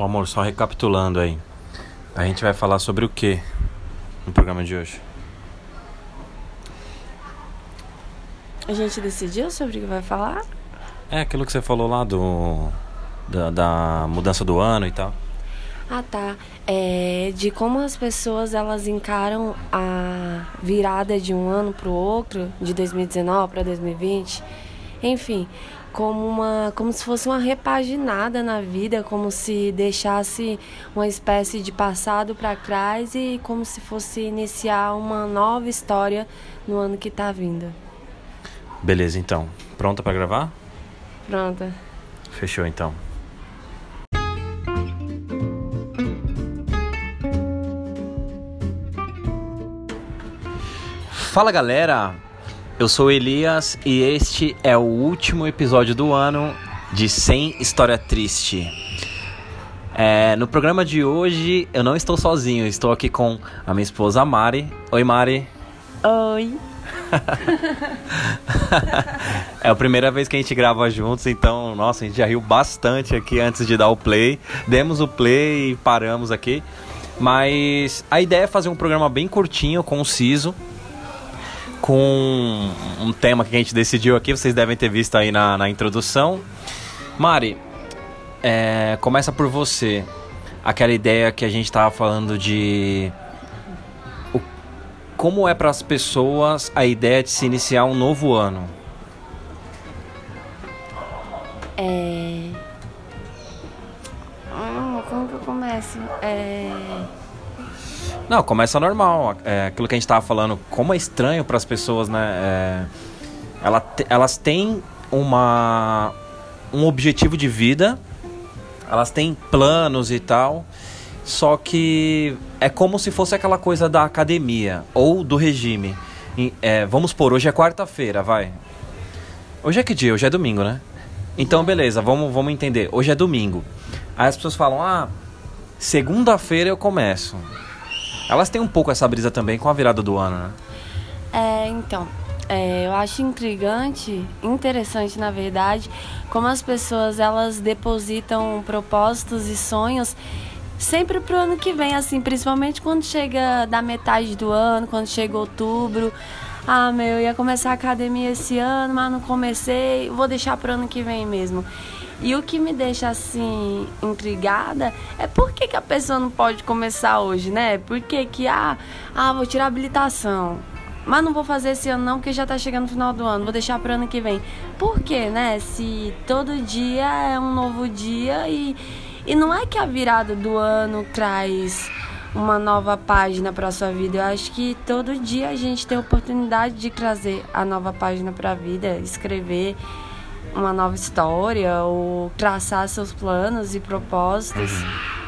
Ô, amor, só recapitulando aí. A gente vai falar sobre o que no programa de hoje? A gente decidiu sobre o que vai falar? É aquilo que você falou lá do. da, da mudança do ano e tal. Ah, tá. É, de como as pessoas elas encaram a virada de um ano para o outro, de 2019 para 2020. Enfim, como uma como se fosse uma repaginada na vida, como se deixasse uma espécie de passado para trás e como se fosse iniciar uma nova história no ano que está vindo. Beleza, então. Pronta para gravar? Pronta. Fechou então. Fala galera, eu sou Elias e este é o último episódio do ano de Sem História Triste. É, no programa de hoje eu não estou sozinho, estou aqui com a minha esposa Mari. Oi Mari. Oi. é a primeira vez que a gente grava juntos, então, nossa, a gente já riu bastante aqui antes de dar o play. Demos o play e paramos aqui. Mas a ideia é fazer um programa bem curtinho, conciso, com um tema que a gente decidiu aqui, vocês devem ter visto aí na, na introdução. Mari, é, começa por você. Aquela ideia que a gente estava falando de o, como é para as pessoas a ideia de se iniciar um novo ano. É. Hum, como que eu começo? É. Não, começa normal. É, aquilo que a gente estava falando, como é estranho para as pessoas, né? É, ela elas têm uma, um objetivo de vida, elas têm planos e tal, só que é como se fosse aquela coisa da academia ou do regime. É, vamos por hoje é quarta-feira, vai. Hoje é que dia? Hoje é domingo, né? Então, beleza, vamos, vamos entender. Hoje é domingo. Aí as pessoas falam, ah, segunda-feira eu começo. Elas têm um pouco essa brisa também com a virada do ano, né? É, então. É, eu acho intrigante, interessante na verdade, como as pessoas elas depositam propósitos e sonhos sempre pro ano que vem, assim, principalmente quando chega da metade do ano, quando chega outubro. Ah, meu, eu ia começar a academia esse ano, mas não comecei, vou deixar pro ano que vem mesmo. E o que me deixa assim intrigada é por que, que a pessoa não pode começar hoje, né? Por que que, ah, ah, vou tirar habilitação. Mas não vou fazer esse ano não, porque já tá chegando no final do ano, vou deixar pro ano que vem. Por quê, né? Se todo dia é um novo dia e, e não é que a virada do ano traz uma nova página para sua vida. Eu acho que todo dia a gente tem a oportunidade de trazer a nova página para a vida, escrever uma nova história ou traçar seus planos e propósitos. Uhum.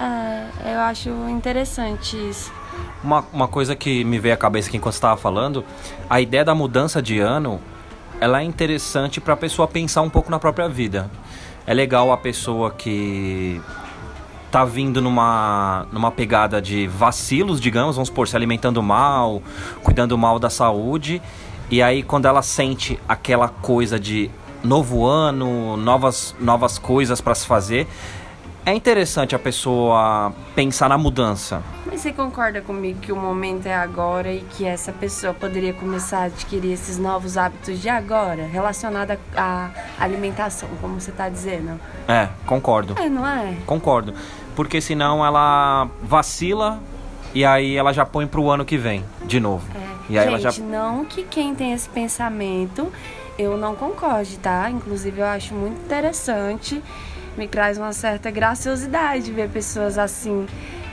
É, eu acho interessante isso. Uma, uma coisa que me veio à cabeça aqui enquanto estava falando, a ideia da mudança de ano, ela é interessante para a pessoa pensar um pouco na própria vida. É legal a pessoa que tá vindo numa, numa pegada de vacilos, digamos, vamos supor, se alimentando mal, cuidando mal da saúde. E aí quando ela sente aquela coisa de novo ano, novas, novas coisas para se fazer, é interessante a pessoa pensar na mudança. Mas você concorda comigo que o momento é agora e que essa pessoa poderia começar a adquirir esses novos hábitos de agora, relacionado à alimentação, como você está dizendo? É, concordo. É, não é? Concordo. Porque senão ela vacila e aí ela já põe pro ano que vem, de novo. É. E aí Gente, ela já... não que quem tem esse pensamento eu não concorde, tá? Inclusive eu acho muito interessante, me traz uma certa graciosidade ver pessoas assim,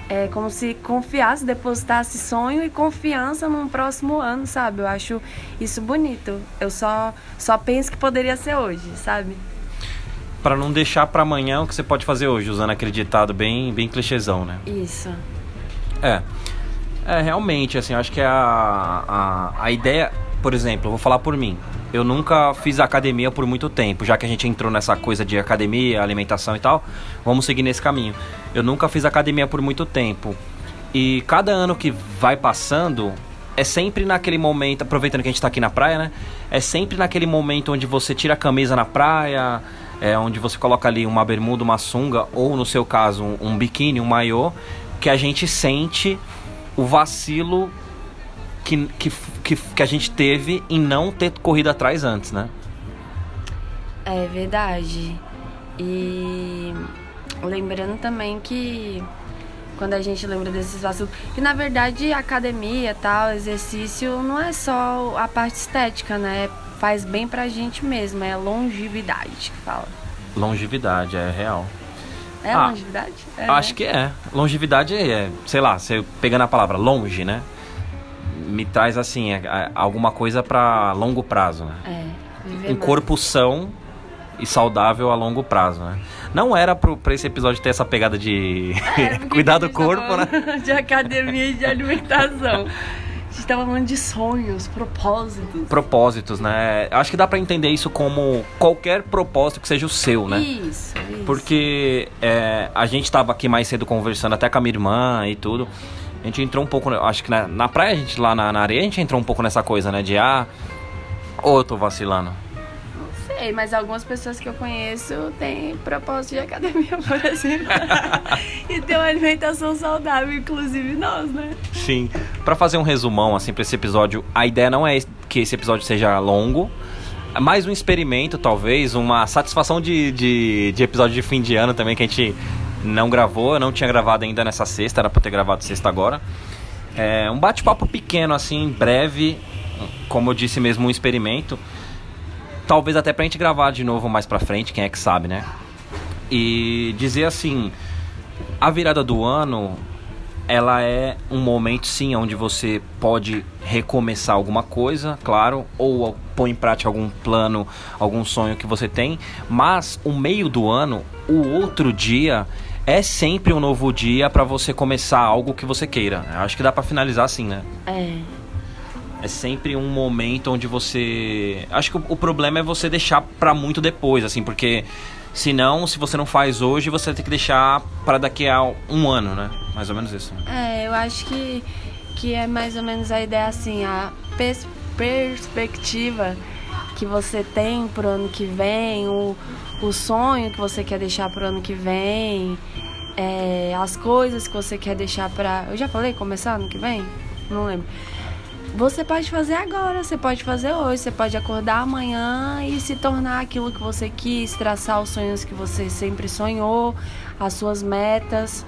é como se confiasse, depositasse sonho e confiança num próximo ano, sabe? Eu acho isso bonito. Eu só só penso que poderia ser hoje, sabe? Para não deixar para amanhã o que você pode fazer hoje, usando aquele ditado bem bem clichêzão, né? Isso. É. É, realmente, assim, eu acho que a, a, a ideia, por exemplo, eu vou falar por mim eu nunca fiz academia por muito tempo, já que a gente entrou nessa coisa de academia, alimentação e tal, vamos seguir nesse caminho. Eu nunca fiz academia por muito tempo. E cada ano que vai passando, é sempre naquele momento, aproveitando que a gente tá aqui na praia, né? É sempre naquele momento onde você tira a camisa na praia, é, onde você coloca ali uma bermuda, uma sunga, ou no seu caso, um, um biquíni, um maiô, que a gente sente o vacilo que, que, que, que a gente teve em não ter corrido atrás antes, né? É verdade. E lembrando também que quando a gente lembra desses vacilos, que na verdade academia, tal, exercício não é só a parte estética, né? Faz bem pra gente mesmo, é longevidade que fala. Longevidade, é real. É ah, longevidade? É, acho que é. Longevidade é, sei lá, você pegando a palavra longe, né? Me traz assim, é, é, alguma coisa para longo prazo, né? É. Um corpo são e saudável a longo prazo, né? Não era pro, pra esse episódio ter essa pegada de é, cuidar do corpo, né? De academia e de alimentação. A gente tava falando de sonhos, propósitos. Propósitos, né? Acho que dá para entender isso como qualquer propósito que seja o seu, né? Isso, isso. Porque é, a gente tava aqui mais cedo conversando até com a minha irmã e tudo. A gente entrou um pouco, acho que na, na praia, a gente lá na, na areia, a gente entrou um pouco nessa coisa, né? De ah, ou eu tô vacilando sei, mas algumas pessoas que eu conheço têm propósito de academia, por exemplo. e tem uma alimentação saudável, inclusive nós, né? Sim. Para fazer um resumão, assim, pra esse episódio, a ideia não é que esse episódio seja longo. É mais um experimento, talvez, uma satisfação de, de, de episódio de fim de ano também, que a gente não gravou, eu não tinha gravado ainda nessa sexta, era pra ter gravado sexta agora. É um bate-papo pequeno, assim, breve, como eu disse mesmo, um experimento. Talvez até pra gente gravar de novo mais pra frente, quem é que sabe, né? E dizer assim, a virada do ano, ela é um momento sim onde você pode recomeçar alguma coisa, claro, ou pôr em prática algum plano, algum sonho que você tem, mas o meio do ano, o outro dia é sempre um novo dia para você começar algo que você queira. Acho que dá para finalizar assim, né? É. É sempre um momento onde você. Acho que o, problema é você deixar para muito depois, assim, porque senão, se você não faz hoje, você vai ter que deixar para daqui a um ano, né? Mais ou menos isso. É, eu acho que, que é mais ou menos a ideia assim, a pers perspectiva que você tem pro ano que vem, o, o sonho que você quer deixar pro ano que vem, é, as coisas que você quer deixar pra. Eu já falei começar ano que vem? Não lembro você pode fazer agora, você pode fazer hoje, você pode acordar amanhã e se tornar aquilo que você quis, traçar os sonhos que você sempre sonhou, as suas metas.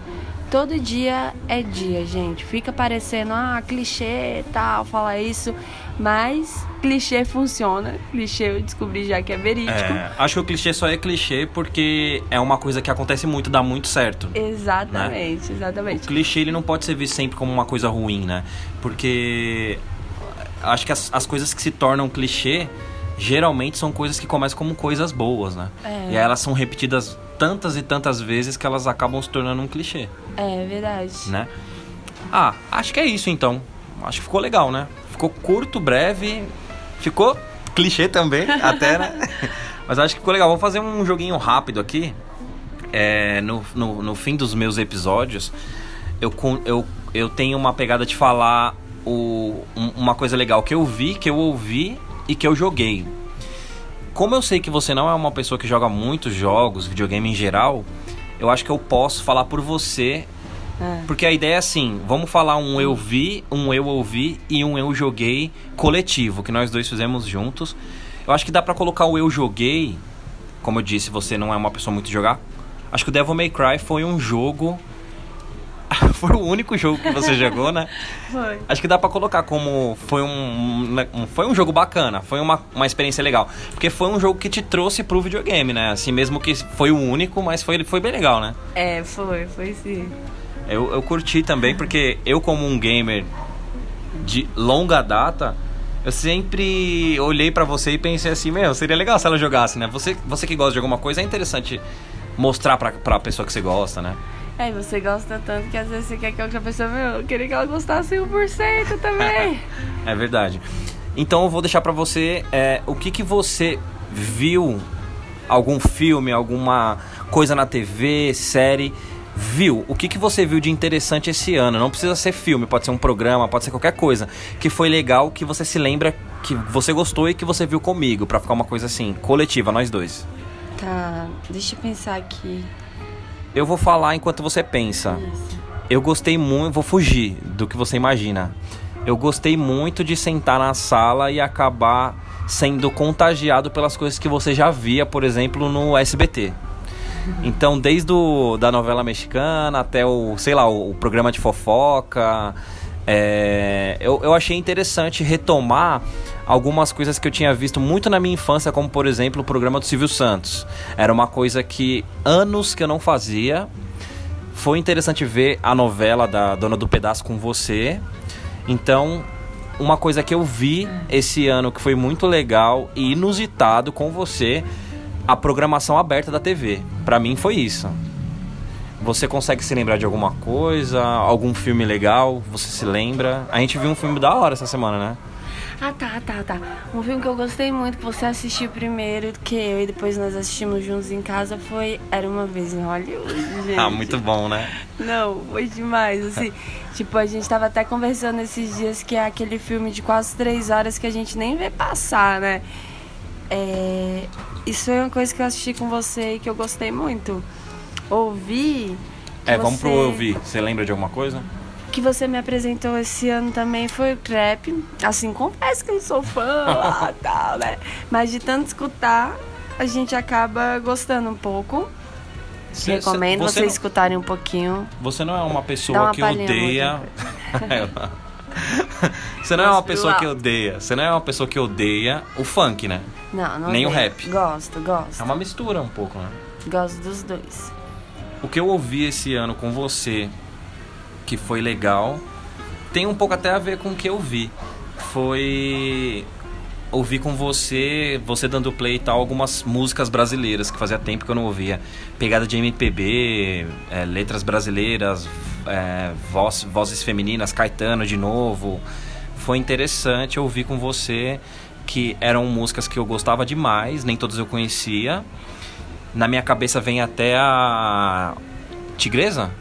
Todo dia é dia, gente. Fica parecendo, ah, clichê tal, falar isso. Mas clichê funciona. Clichê eu descobri já que é verídico. É, acho que o clichê só é clichê porque é uma coisa que acontece muito, dá muito certo. Exatamente, né? exatamente. O clichê ele não pode ser visto sempre como uma coisa ruim, né? Porque acho que as, as coisas que se tornam clichê geralmente são coisas que começam como coisas boas, né? É. E aí elas são repetidas tantas e tantas vezes que elas acabam se tornando um clichê. É verdade. Né? Ah, acho que é isso então. Acho que ficou legal, né? Ficou curto, breve, ficou clichê também, até, né? Mas acho que ficou legal. Vou fazer um joguinho rápido aqui. É, no, no, no fim dos meus episódios, eu, eu, eu tenho uma pegada de falar o, uma coisa legal que eu vi, que eu ouvi e que eu joguei. Como eu sei que você não é uma pessoa que joga muitos jogos, videogame em geral, eu acho que eu posso falar por você. É. Porque a ideia é assim: vamos falar um eu vi, um eu ouvi e um eu joguei coletivo, que nós dois fizemos juntos. Eu acho que dá para colocar o eu joguei. Como eu disse, você não é uma pessoa muito de jogar. Acho que o Devil May Cry foi um jogo foi o único jogo que você jogou, né? Foi. Acho que dá para colocar como foi um, um, foi um jogo bacana, foi uma, uma experiência legal. Porque foi um jogo que te trouxe pro videogame, né? Assim, mesmo que foi o único, mas foi, foi bem legal, né? É, foi, foi sim. Eu, eu curti também, porque eu como um gamer de longa data, eu sempre olhei para você e pensei assim, meu, seria legal se ela jogasse, né? Você, você que gosta de alguma coisa, é interessante mostrar pra, pra pessoa que você gosta, né? É, você gosta tanto que às vezes você quer que a outra pessoa, meu, eu queria que ela gostasse 100% também. é verdade. Então eu vou deixar para você é, o que, que você viu, algum filme, alguma coisa na TV, série, viu? O que, que você viu de interessante esse ano? Não precisa ser filme, pode ser um programa, pode ser qualquer coisa. Que foi legal, que você se lembra que você gostou e que você viu comigo, para ficar uma coisa assim, coletiva, nós dois. Tá, deixa eu pensar aqui. Eu vou falar enquanto você pensa. Isso. Eu gostei muito, vou fugir do que você imagina. Eu gostei muito de sentar na sala e acabar sendo contagiado pelas coisas que você já via, por exemplo, no SBT. Então, desde o, da novela mexicana até o, sei lá, o, o programa de fofoca, é, eu, eu achei interessante retomar algumas coisas que eu tinha visto muito na minha infância, como por exemplo o programa do Silvio Santos. Era uma coisa que anos que eu não fazia. Foi interessante ver a novela da Dona do Pedaço com você. Então, uma coisa que eu vi esse ano que foi muito legal e inusitado com você, a programação aberta da TV. Pra mim foi isso. Você consegue se lembrar de alguma coisa? Algum filme legal? Você se lembra? A gente viu um filme da hora essa semana, né? Ah, tá, tá, tá. Um filme que eu gostei muito, que você assistiu primeiro que eu e depois nós assistimos juntos em casa, foi Era Uma Vez em Hollywood, gente. Ah, muito bom, né? Não, foi demais, assim. tipo, a gente tava até conversando esses dias que é aquele filme de quase três horas que a gente nem vê passar, né? É... Isso foi uma coisa que eu assisti com você e que eu gostei muito. Ouvi... É, vamos você- pro ouvir. Você lembra de alguma coisa? que você me apresentou esse ano também foi o crepe. Assim, confesso que eu não sou fã lá, tal, né? Mas de tanto escutar, a gente acaba gostando um pouco. Cê- Recomendo cê- você vocês não- escutarem um pouquinho. Você não é uma pessoa uma que odeia. você não é uma pessoa que odeia. Você não é uma pessoa que odeia o funk, né? Não, não Nem o odeio. rap. Gosto, gosto. É uma mistura um pouco, né? Gosto dos dois. O que eu ouvi esse ano com você, que foi legal, tem um pouco até a ver com o que eu vi. Foi ouvir com você, você dando play e tal, algumas músicas brasileiras que fazia tempo que eu não ouvia. Pegada de MPB, é, letras brasileiras, é, voz- vozes femininas, Caetano de novo. Foi interessante ouvir com você que eram músicas que eu gostava demais, nem todas eu conhecia. Na minha cabeça vem até a Tigresa,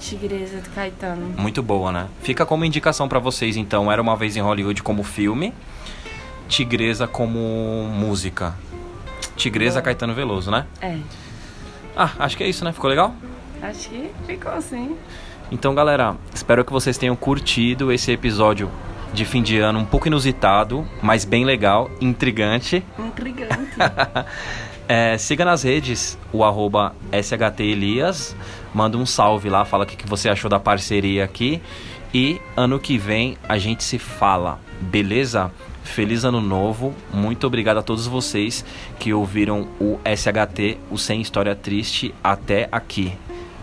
Tigresa do Caetano. muito boa, né? Fica como indicação pra vocês, então. Era uma vez em Hollywood como filme, Tigresa como música. Tigresa Boa. Caetano Veloso, né? É. Ah, acho que é isso, né? Ficou legal? Acho que ficou assim. Então, galera, espero que vocês tenham curtido esse episódio de fim de ano um pouco inusitado, mas bem legal, intrigante. Intrigante. É, siga nas redes o arroba SHT Elias. Manda um salve lá, fala o que, que você achou da parceria aqui. E ano que vem a gente se fala, beleza? Feliz ano novo. Muito obrigado a todos vocês que ouviram o SHT, o Sem História Triste, até aqui.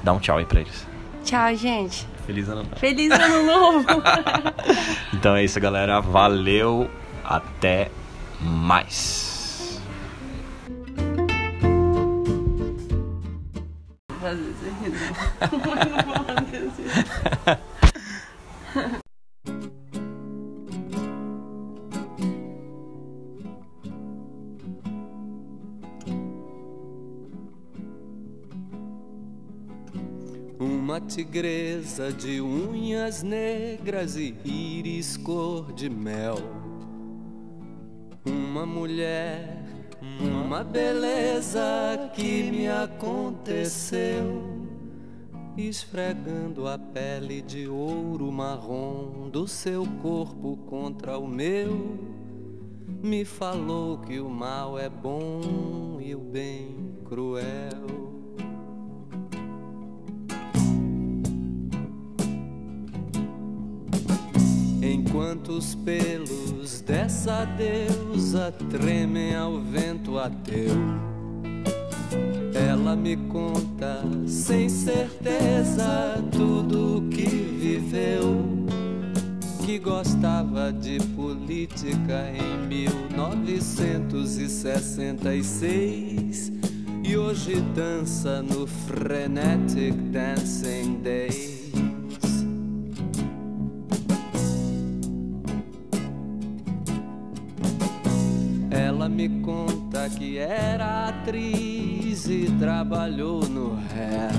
Dá um tchau aí pra eles. Tchau, gente. Feliz ano novo. Feliz ano novo. Então é isso, galera. Valeu. Até mais. Fazer isso aqui, não. Tigresa de unhas negras e íris cor de mel. Uma mulher, uma beleza que me aconteceu. Esfregando a pele de ouro marrom do seu corpo contra o meu, me falou que o mal é bom e o bem cruel. Enquanto os pelos dessa deusa tremem ao vento ateu, ela me conta sem certeza tudo o que viveu. Que gostava de política em 1966 e hoje dança no Frenetic Dancing Days. Que era atriz e trabalhou no Hair.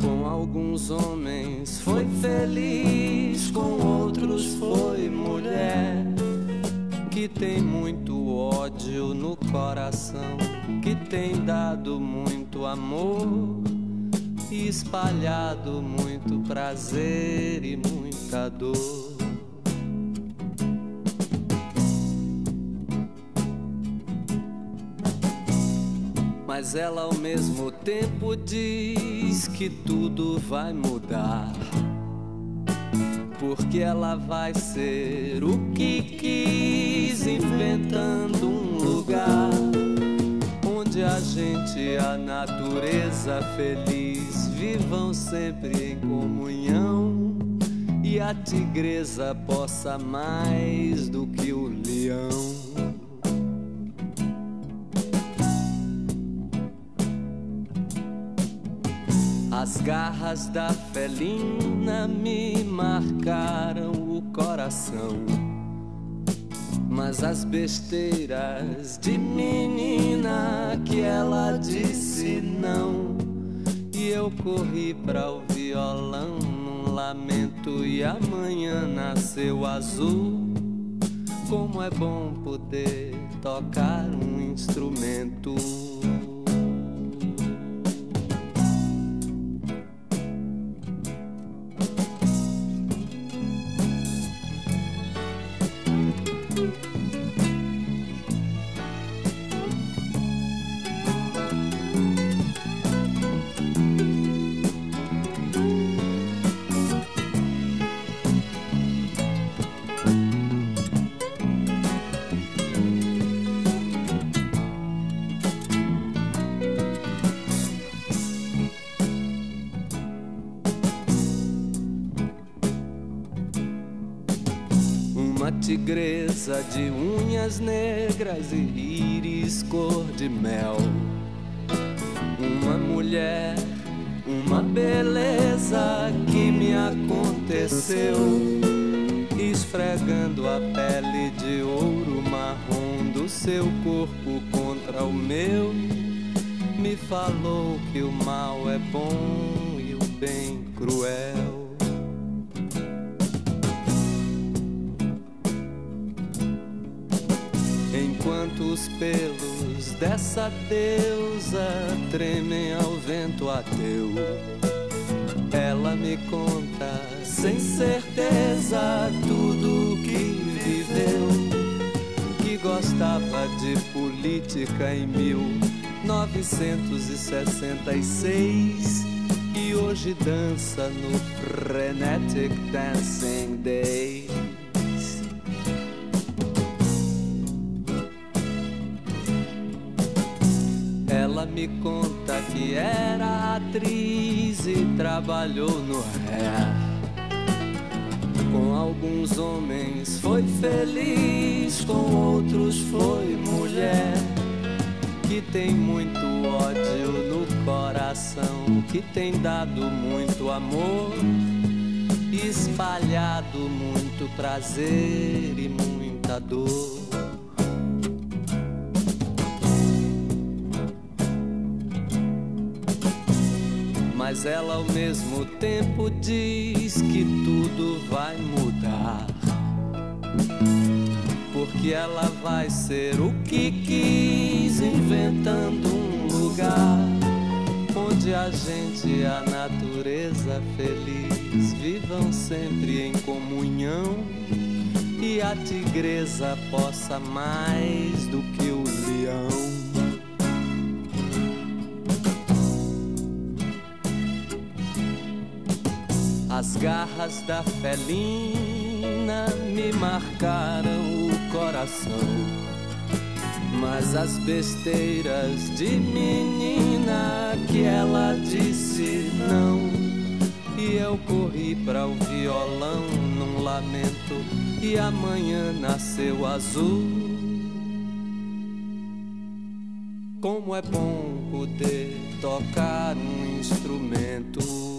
Com alguns homens foi feliz, com outros foi mulher. que tem muito ódio no coração, que tem dado muito amor e espalhado muito prazer e muita dor. Mas ela ao mesmo tempo diz que tudo vai mudar porque ela vai ser o que quis, inventando um lugar onde a gente e a natureza feliz vivam sempre em comunhão e a tigresa possa mais do que o leão. Garras da felina me marcaram o coração. Mas as besteiras de menina que ela disse não. E eu corri para o violão num lamento e amanhã nasceu azul. Como é bom poder tocar um instrumento. Tigresa de unhas negras e íris cor de mel. Uma mulher, uma beleza que me aconteceu, esfregando a pele de ouro marrom do seu corpo contra o meu. Me falou que o mal é bom e o bem cruel. Enquanto os pelos dessa deusa tremem ao vento ateu. Ela me conta sem certeza tudo que viveu, que gostava de política em 1966 e hoje dança no Frenetic Dancing Day. Me conta que era atriz e trabalhou no ré. Com alguns homens foi feliz, com outros foi mulher. Que tem muito ódio no coração, que tem dado muito amor, espalhado muito prazer e muita dor. Mas ela ao mesmo tempo diz que tudo vai mudar. Porque ela vai ser o que quis, inventando um lugar onde a gente e a natureza feliz vivam sempre em comunhão e a tigresa possa mais do que o leão. As garras da felina me marcaram o coração. Mas as besteiras de menina que ela disse não. E eu corri para o violão num lamento. E amanhã nasceu azul. Como é bom poder tocar um instrumento.